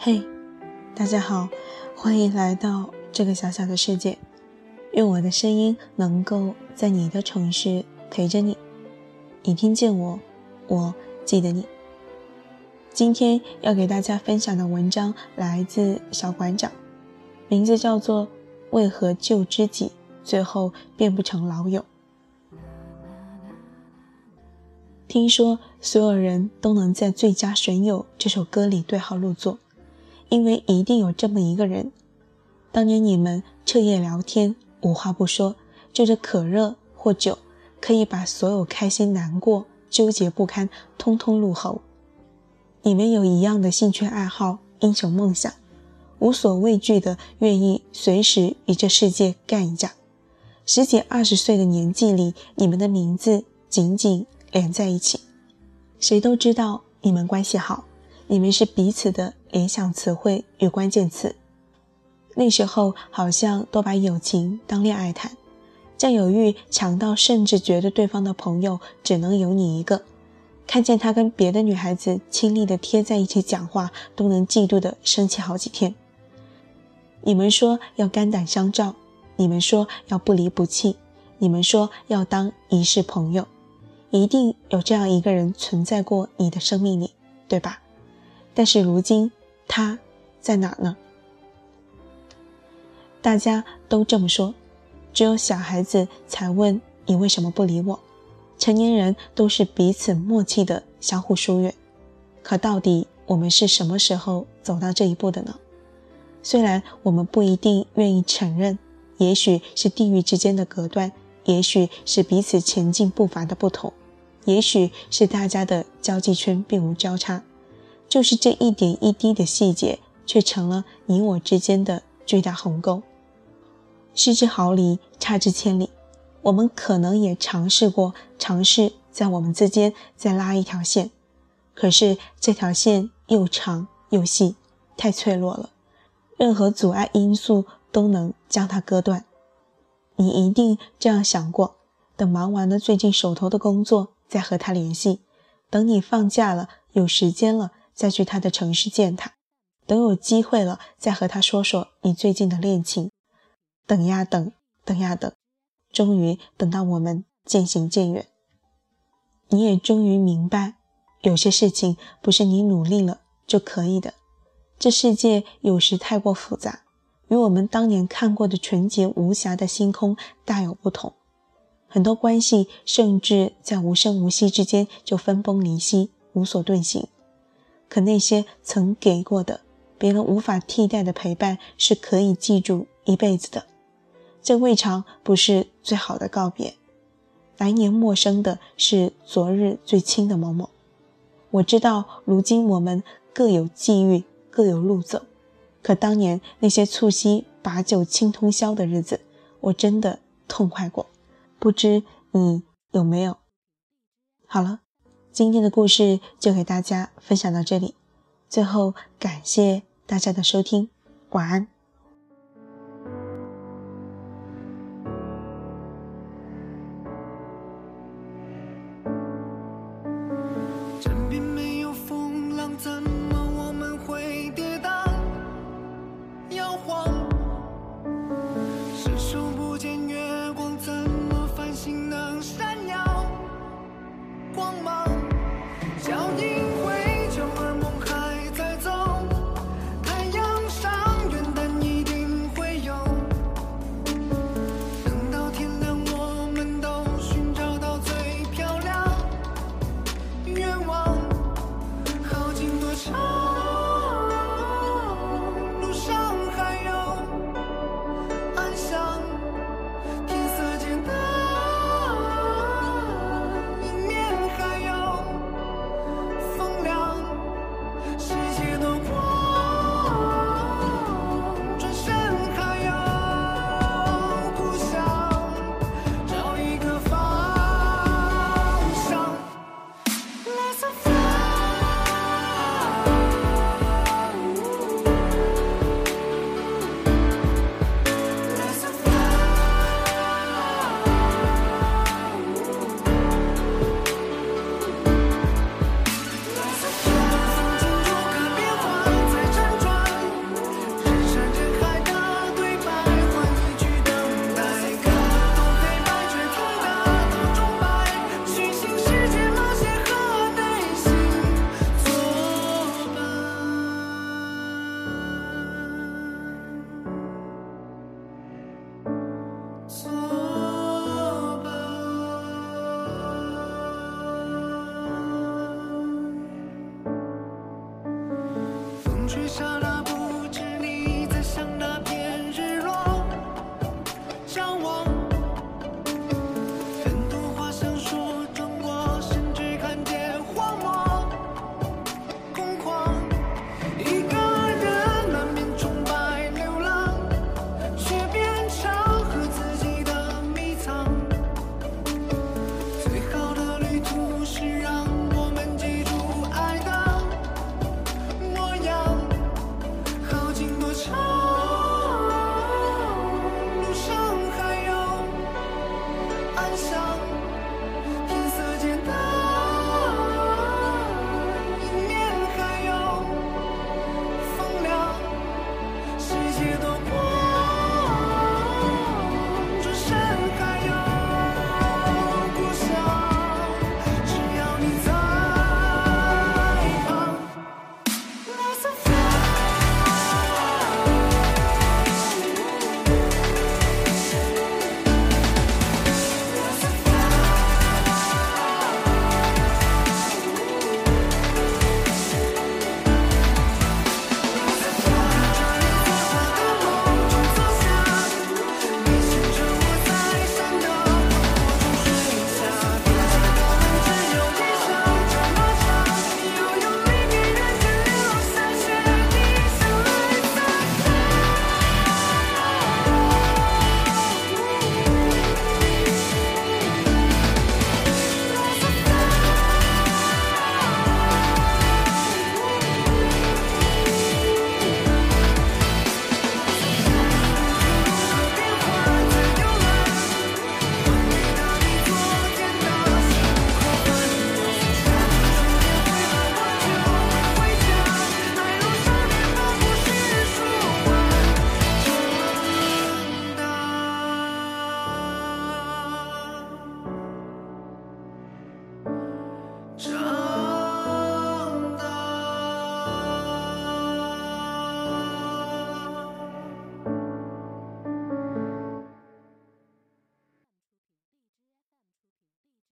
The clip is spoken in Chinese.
嘿，大家好，欢迎来到这个小小的世界。愿我的声音能够在你的城市陪着你。你听见我，我记得你。今天要给大家分享的文章来自小馆长，名字叫做《为何旧知己最后变不成老友》。听说所有人都能在《最佳损友》这首歌里对号入座，因为一定有这么一个人，当年你们彻夜聊天，无话不说，就着可热或酒，可以把所有开心、难过、纠结不堪，通通入喉。你们有一样的兴趣爱好、英雄梦想，无所畏惧的愿意随时与这世界干一架。十几二十岁的年纪里，你们的名字紧紧连在一起，谁都知道你们关系好，你们是彼此的联想词汇与关键词。那时候好像都把友情当恋爱谈，占有欲强到甚至觉得对方的朋友只能有你一个。看见他跟别的女孩子亲昵的贴在一起讲话，都能嫉妒的生气好几天。你们说要肝胆相照，你们说要不离不弃，你们说要当一世朋友，一定有这样一个人存在过你的生命里，对吧？但是如今他在哪呢？大家都这么说，只有小孩子才问你为什么不理我。成年人都是彼此默契的相互疏远，可到底我们是什么时候走到这一步的呢？虽然我们不一定愿意承认，也许是地域之间的隔断，也许是彼此前进步伐的不同，也许是大家的交际圈并无交叉，就是这一点一滴的细节，却成了你我之间的巨大鸿沟。失之毫厘，差之千里。我们可能也尝试过，尝试在我们之间再拉一条线，可是这条线又长又细，太脆弱了，任何阻碍因素都能将它割断。你一定这样想过：等忙完了最近手头的工作，再和他联系；等你放假了，有时间了，再去他的城市见他；等有机会了，再和他说说你最近的恋情。等呀等，等呀等。终于等到我们渐行渐远，你也终于明白，有些事情不是你努力了就可以的。这世界有时太过复杂，与我们当年看过的纯洁无瑕的星空大有不同。很多关系甚至在无声无息之间就分崩离析，无所遁形。可那些曾给过的别人无法替代的陪伴，是可以记住一辈子的。这未尝不是最好的告别。来年陌生的是昨日最亲的某某。我知道，如今我们各有际遇，各有路走。可当年那些促膝把酒倾通宵的日子，我真的痛快过。不知你有没有？好了，今天的故事就给大家分享到这里。最后，感谢大家的收听，晚安。取下的